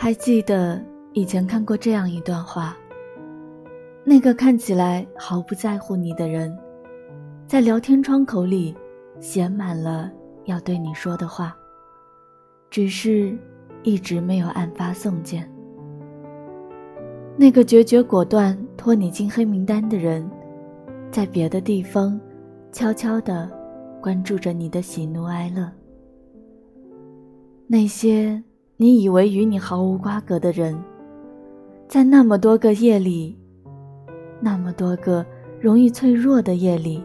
还记得以前看过这样一段话：那个看起来毫不在乎你的人，在聊天窗口里写满了要对你说的话，只是一直没有按发送键。那个决绝果断拖你进黑名单的人，在别的地方悄悄地关注着你的喜怒哀乐。那些。你以为与你毫无瓜葛的人，在那么多个夜里，那么多个容易脆弱的夜里，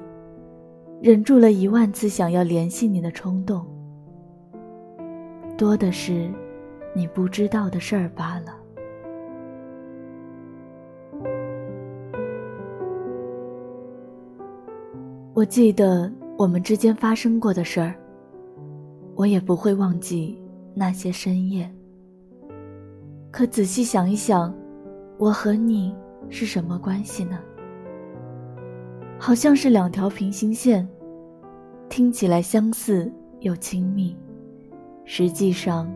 忍住了一万次想要联系你的冲动，多的是你不知道的事儿罢了。我记得我们之间发生过的事儿，我也不会忘记。那些深夜，可仔细想一想，我和你是什么关系呢？好像是两条平行线，听起来相似又亲密，实际上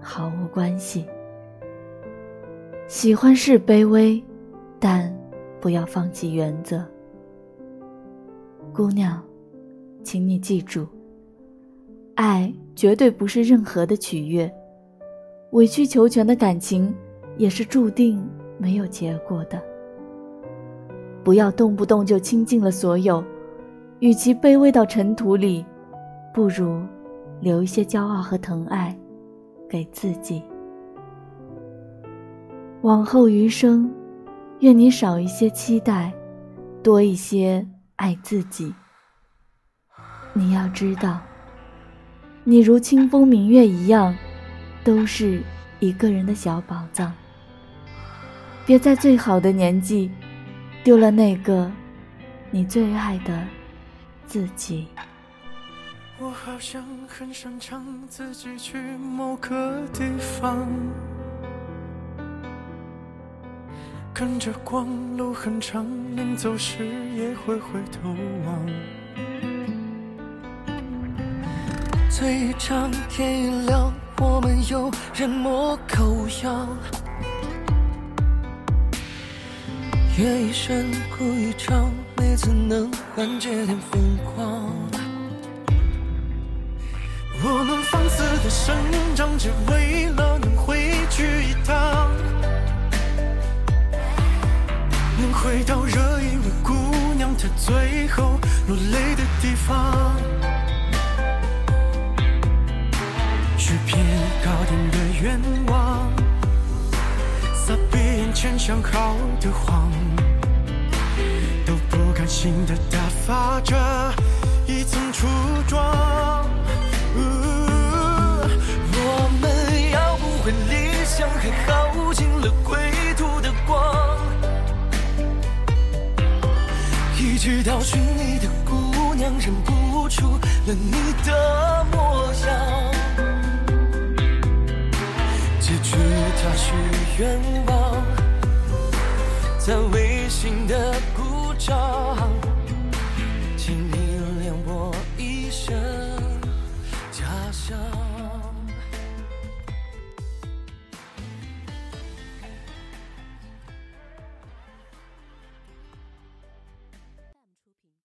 毫无关系。喜欢是卑微，但不要放弃原则。姑娘，请你记住。爱绝对不是任何的取悦，委曲求全的感情也是注定没有结果的。不要动不动就倾尽了所有，与其卑微到尘土里，不如留一些骄傲和疼爱给自己。往后余生，愿你少一些期待，多一些爱自己。你要知道。你如清风明月一样，都是一个人的小宝藏。别在最好的年纪，丢了那个你最爱的自己。我好像很擅长自己去某个地方，跟着光，路很长，临走时也会回头望。最长天一亮，我们有人模狗样，夜一深，哭一场，每次能缓解点疯狂。我们放肆的生长，只为了能回去一趟，能回到惹一位姑娘她最后落泪的地方。的愿望，撒遍眼前想好的谎，都不甘心的打发着一层初妆。我们要不回理想，还耗尽了归途的光，一直到寻你的姑娘认不出了你的模样。他许愿望，在微信的鼓掌，请你连我一声家乡。